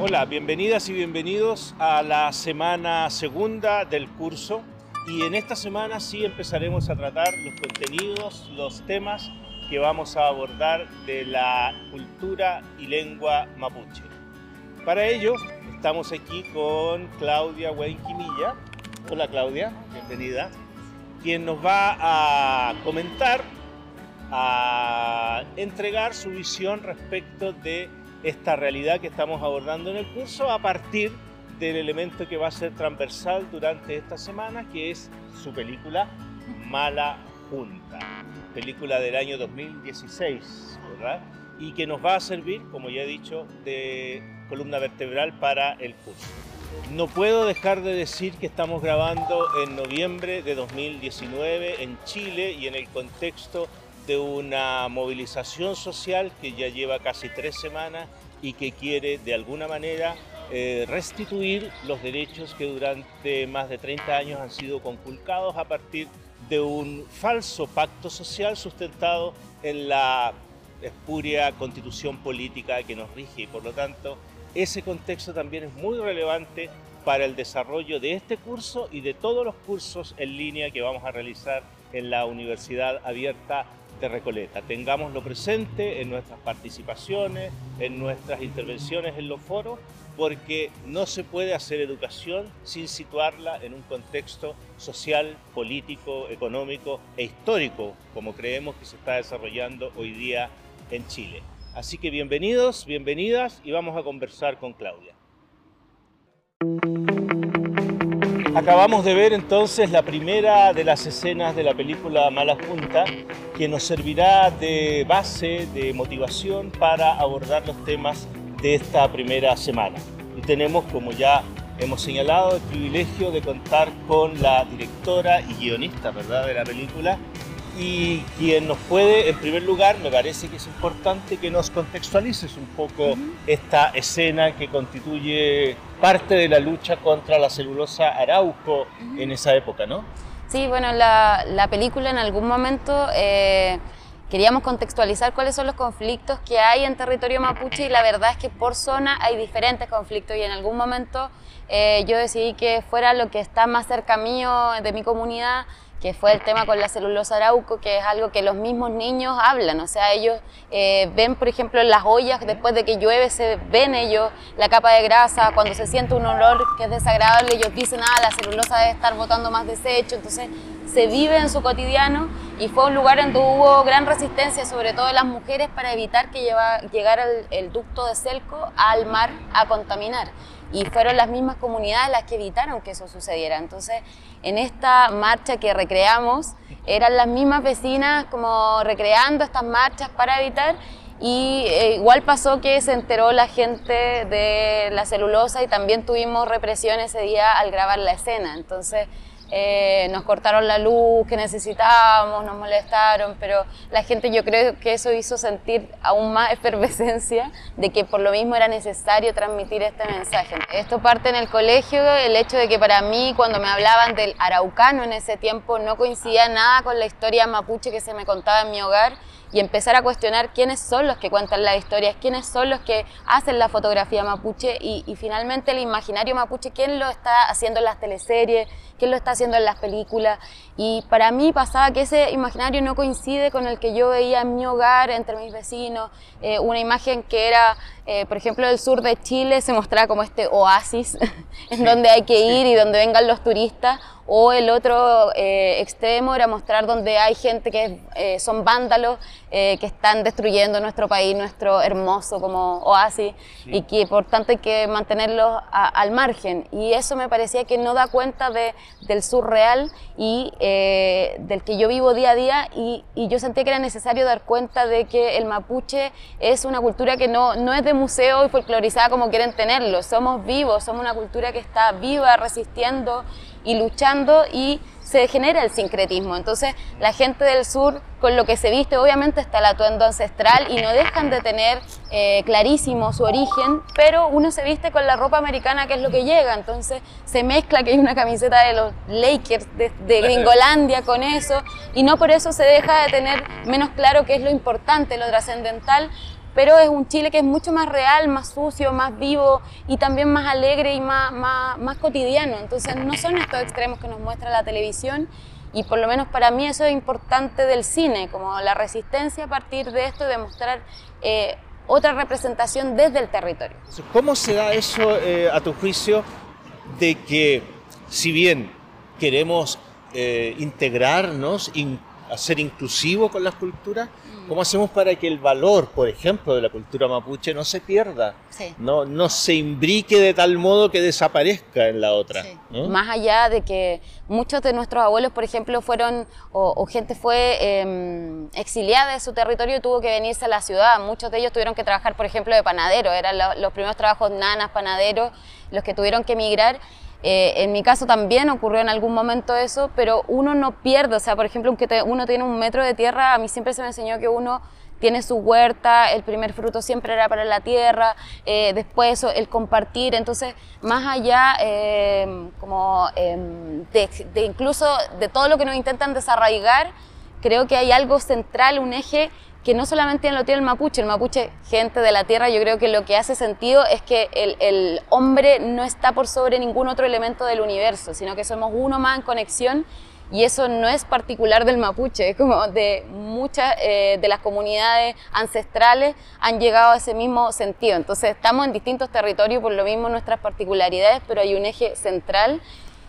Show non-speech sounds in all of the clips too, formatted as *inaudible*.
Hola, bienvenidas y bienvenidos a la semana segunda del curso y en esta semana sí empezaremos a tratar los contenidos, los temas que vamos a abordar de la cultura y lengua mapuche. Para ello estamos aquí con Claudia Huenquimilla. Hola Claudia, bienvenida. Quien nos va a comentar, a entregar su visión respecto de esta realidad que estamos abordando en el curso a partir del elemento que va a ser transversal durante esta semana, que es su película Mala Junta película del año 2016, ¿verdad? Y que nos va a servir, como ya he dicho, de columna vertebral para el curso. No puedo dejar de decir que estamos grabando en noviembre de 2019 en Chile y en el contexto de una movilización social que ya lleva casi tres semanas y que quiere de alguna manera eh, restituir los derechos que durante más de 30 años han sido conculcados a partir de un falso pacto social sustentado en la espuria constitución política que nos rige. Y por lo tanto ese contexto también es muy relevante para el desarrollo de este curso y de todos los cursos en línea que vamos a realizar en la Universidad Abierta Recoleta. Tengámoslo presente en nuestras participaciones, en nuestras intervenciones en los foros porque no se puede hacer educación sin situarla en un contexto social, político, económico e histórico, como creemos que se está desarrollando hoy día en Chile. Así que bienvenidos, bienvenidas y vamos a conversar con Claudia. Acabamos de ver entonces la primera de las escenas de la película Mala Junta, que nos servirá de base, de motivación para abordar los temas de esta primera semana. Y tenemos, como ya hemos señalado, el privilegio de contar con la directora y guionista ¿verdad? de la película y quien nos puede, en primer lugar, me parece que es importante que nos contextualices un poco esta escena que constituye parte de la lucha contra la celulosa Arauco en esa época, ¿no? Sí, bueno, la, la película en algún momento... Eh Queríamos contextualizar cuáles son los conflictos que hay en territorio mapuche y la verdad es que por zona hay diferentes conflictos y en algún momento eh, yo decidí que fuera lo que está más cerca mío, de mi comunidad, que fue el tema con la celulosa arauco, que es algo que los mismos niños hablan, o sea, ellos eh, ven, por ejemplo, en las ollas, después de que llueve, se ven ellos la capa de grasa, cuando se siente un olor que es desagradable, ellos dicen, ah, la celulosa debe estar botando más desecho, entonces se vive en su cotidiano y fue un lugar donde hubo gran resistencia, sobre todo de las mujeres, para evitar que llegara el, el ducto de Celco al mar a contaminar y fueron las mismas comunidades las que evitaron que eso sucediera. Entonces, en esta marcha que recreamos, eran las mismas vecinas como recreando estas marchas para evitar y eh, igual pasó que se enteró la gente de la celulosa y también tuvimos represión ese día al grabar la escena. Entonces, eh, nos cortaron la luz que necesitábamos, nos molestaron, pero la gente yo creo que eso hizo sentir aún más *laughs* efervescencia de que por lo mismo era necesario transmitir este mensaje. Esto parte en el colegio, el hecho de que para mí cuando me hablaban del araucano en ese tiempo no coincidía nada con la historia mapuche que se me contaba en mi hogar y empezar a cuestionar quiénes son los que cuentan las historias, quiénes son los que hacen la fotografía mapuche y, finalmente el imaginario mapuche, quién lo está haciendo en las teleseries, quién lo está haciendo en las películas. Y para mí pasaba que ese imaginario no coincide con el que yo veía en mi hogar, entre mis vecinos, eh, una imagen que era, eh, por ejemplo, del sur de Chile se mostraba como este oasis *laughs* en donde hay que ir y donde vengan los turistas, o el otro eh, extremo era mostrar donde hay gente que son vándalos, que están destruyendo nuestro país, nuestro hermoso como oasis, y que por tanto hay que mantenerlos al margen. Y eso me parecía que no da cuenta de, del sur real y eh, del que yo vivo día a día y, yo sentía que era necesario dar cuenta de que el mapuche es una cultura que no, no es de museo y folclorizada como quieren tenerlo, somos vivos, somos una cultura que está viva, resistiendo y luchando y se genera el sincretismo. Entonces, la gente del sur, con lo que se viste, obviamente está el atuendo ancestral y no dejan de tener eh, clarísimo su origen, pero uno se viste con la ropa americana, que es lo que llega. Entonces, se mezcla que hay una camiseta de los Lakers de, de Gringolandia con eso, y no por eso se deja de tener menos claro qué es lo importante, lo trascendental, pero es un Chile que es mucho más real, más sucio, más vivo y también más alegre y más, más, cotidiano. Entonces no son estos extremos que nos muestra la televisión y por lo menos para mí eso es importante del cine, como la resistencia a partir de esto, de mostrar eh, otra representación desde el territorio. ¿Cómo se da eso, eh, a tu juicio, de que si bien queremos eh, integrarnos, hacer inclusivo con las culturas, ¿Cómo hacemos para que el valor, por ejemplo, de la cultura mapuche no se pierda? No, no se imbrique de tal modo que desaparezca en la otra. Más allá de que muchos de nuestros abuelos, por ejemplo, fueron, o, gente fue em, exiliada de su territorio y tuvo que venirse a la ciudad. Muchos de ellos tuvieron que trabajar, por ejemplo, de panadero. Eran los primeros trabajos nanas, panaderos, los que tuvieron que emigrar. Eh, en mi caso también ocurrió en algún momento eso, pero uno no pierde, o sea, por ejemplo, aunque uno tiene un metro de tierra, a mí siempre se me enseñó que uno tiene su huerta, el primer fruto siempre era para la tierra, eh, después el compartir, entonces más allá em, como em, de, de, incluso de todo lo que nos intentan desarraigar, creo que hay algo central, un eje que no solamente lo tiene el mapuche, el mapuche, gente de la tierra, yo creo que lo que hace sentido es que el, el, hombre no está por sobre ningún otro elemento del universo, sino que somos uno más en conexión y eso no es particular del mapuche, es como de muchas eh, de las comunidades ancestrales han llegado a ese mismo sentido. Entonces estamos en distintos territorios por lo mismo nuestras particularidades, pero hay un eje central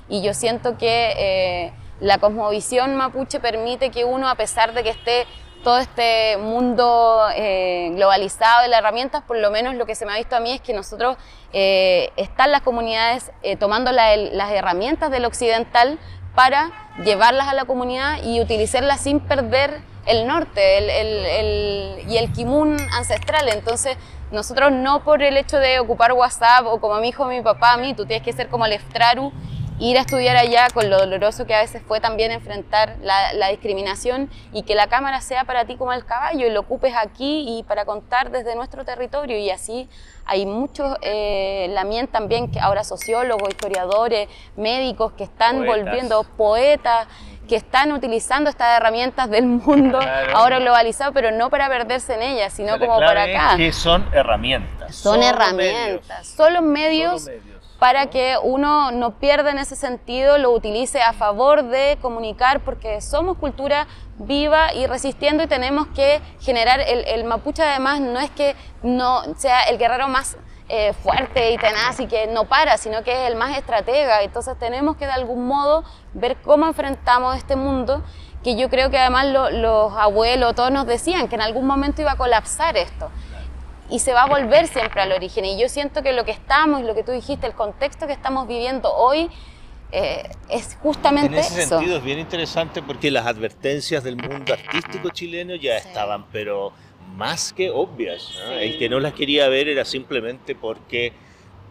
y yo siento que eh, la cosmovisión mapuche permite que uno, a pesar de que esté todo este mundo eh, globalizado de las herramientas, por lo menos lo que se me ha visto a mí es que nosotros eh, están las comunidades eh, tomando las herramientas del occidental para llevarlas a la comunidad y utilizarlas sin perder el norte el, y el kimun ancestral. Entonces, nosotros no por el hecho de ocupar WhatsApp o como mi hijo mi papá, a mí, tú tienes que ser como el Eftraru ir a estudiar allá con lo doloroso que a veces fue también enfrentar la, discriminación y que la cámara sea para ti como el caballo y lo ocupes aquí y para contar desde nuestro territorio. Y así hay muchos, eh, mía también, que ahora sociólogos, historiadores, médicos que están volviendo poetas, que están utilizando estas herramientas del mundo *laughs* ahora globalizado, pero no para perderse en ellas, sino como para acá. que son herramientas. Son herramientas, Solo medios para que uno no pierda en ese sentido, lo utilice a favor de comunicar, porque somos cultura viva y resistiendo y tenemos que generar, el, mapuche. Además no es que no sea el guerrero más eh, fuerte y tenaz y que no para, sino que es el más estratega, entonces tenemos que de algún modo ver cómo enfrentamos este mundo que yo creo que además los abuelos, todos nos decían que en algún momento iba a colapsar esto y se va a volver siempre al origen. Y yo siento que lo que estamos, lo que tú dijiste, el contexto que estamos viviendo hoy, eh, es justamente En ese eso. sentido es bien interesante porque las advertencias del mundo artístico chileno ya estaban, pero más que obvias. El que no las quería ver era simplemente porque,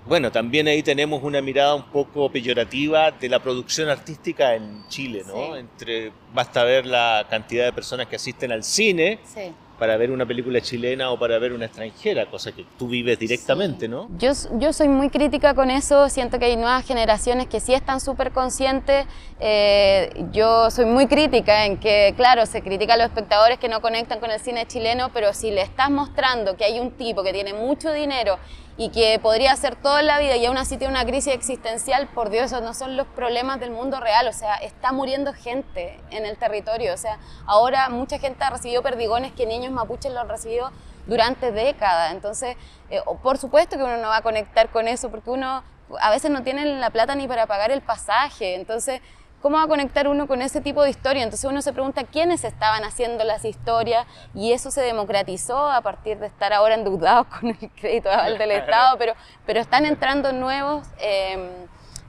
bueno, también ahí tenemos una mirada un poco peyorativa de la producción artística en Chile, ¿no? Entre, basta ver la cantidad de personas que asisten al cine. Sí para ver una película chilena o para ver una extranjera, cosa que tú vives directamente, ¿no? Yo, yo soy muy crítica con eso, siento que hay nuevas generaciones que sí están súper conscientes, eh, yo soy muy crítica en que, claro, se critica a los espectadores que no conectan con el cine chileno, pero si le estás mostrando que hay un tipo que tiene mucho dinero y que podría hacer toda la vida y aún así tiene una crisis existencial, por Dios, no son los problemas del mundo real, o sea, está muriendo gente en el territorio, o sea, ahora mucha gente ha recibido perdigones que niños mapuches lo han recibido durante décadas, entonces, eh, por supuesto que uno no va a conectar con eso, porque uno a veces no tiene la plata ni para pagar el pasaje, entonces ¿Cómo va a conectar uno con ese tipo de historia? Entonces uno se pregunta quiénes estaban haciendo las historias y eso se democratizó a partir de estar ahora endeudados *laughs* con el crédito del Estado, pero, pero están entrando nuevos, em,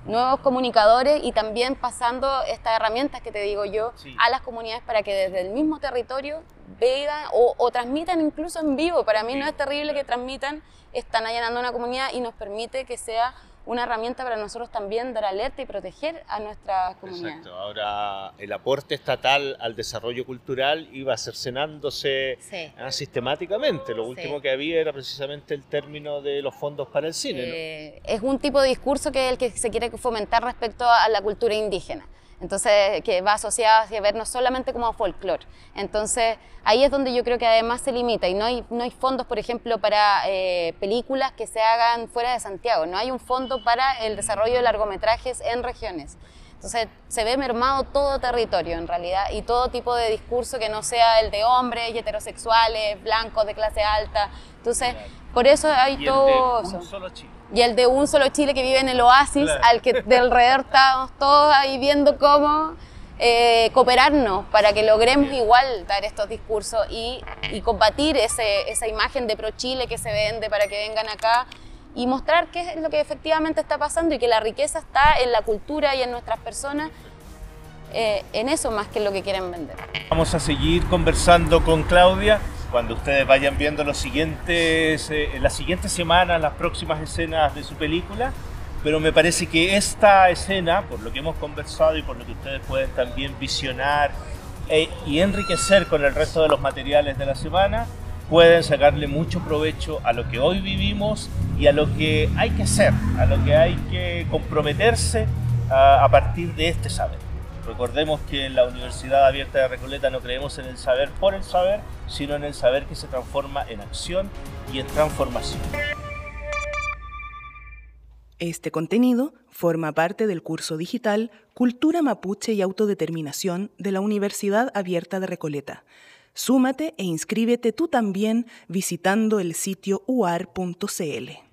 nuevos comunicadores y también pasando estas herramientas que te digo yo a las comunidades para que desde el mismo territorio vean o, o transmitan incluso en vivo. Para mí no es terrible que transmitan, están allanando una comunidad y nos permite que sea una herramienta para nosotros también dar alerta y proteger a nuestra comunidad. Exacto. Ahora, el aporte estatal al desarrollo cultural iba cercenándose ah, sistemáticamente. Lo último que había era precisamente el término de los fondos para el cine. Eh, es un tipo de discurso que es el que se quiere fomentar respecto a la cultura indígena. Entonces, que va asociada a vernos solamente como folclore. Entonces, ahí es donde yo creo que además se limita y no hay, no hay fondos, por ejemplo, para eh, películas que se hagan fuera de Santiago. No hay un fondo para el desarrollo de largometrajes en regiones. Entonces se ve mermado todo territorio en realidad y todo tipo de discurso que no sea el de hombres y heterosexuales, blancos de clase alta. Entonces, por eso hay todo eso. Y el de un solo Chile que vive en el oasis, al que de alrededor *laughs* estamos todos ahí viendo cómo eh, cooperarnos para que logremos igual dar estos discursos y, y combatir ese, esa imagen de pro Chile que se vende para que vengan acá y mostrar qué es lo que efectivamente está pasando y que la riqueza está en la cultura y en nuestras personas, eh, en eso más que en lo que quieren vender. Vamos a seguir conversando con Claudia cuando ustedes vayan viendo los siguientes, eh, las siguientes semanas, las próximas escenas de su película, pero me parece que esta escena, por lo que hemos conversado y por lo que ustedes pueden también visionar eh, y enriquecer con el resto de los materiales de la semana, pueden sacarle mucho provecho a lo que hoy vivimos y a lo que hay que hacer, a lo que hay que comprometerse a, partir de este saber. Recordemos que en la Universidad Abierta de Recoleta no creemos en el saber por el saber, sino en el saber que se transforma en acción y en transformación. Este contenido forma parte del curso digital Cultura Mapuche y Autodeterminación de la Universidad Abierta de Recoleta Súmate e inscríbete tú también visitando el sitio uar.cl.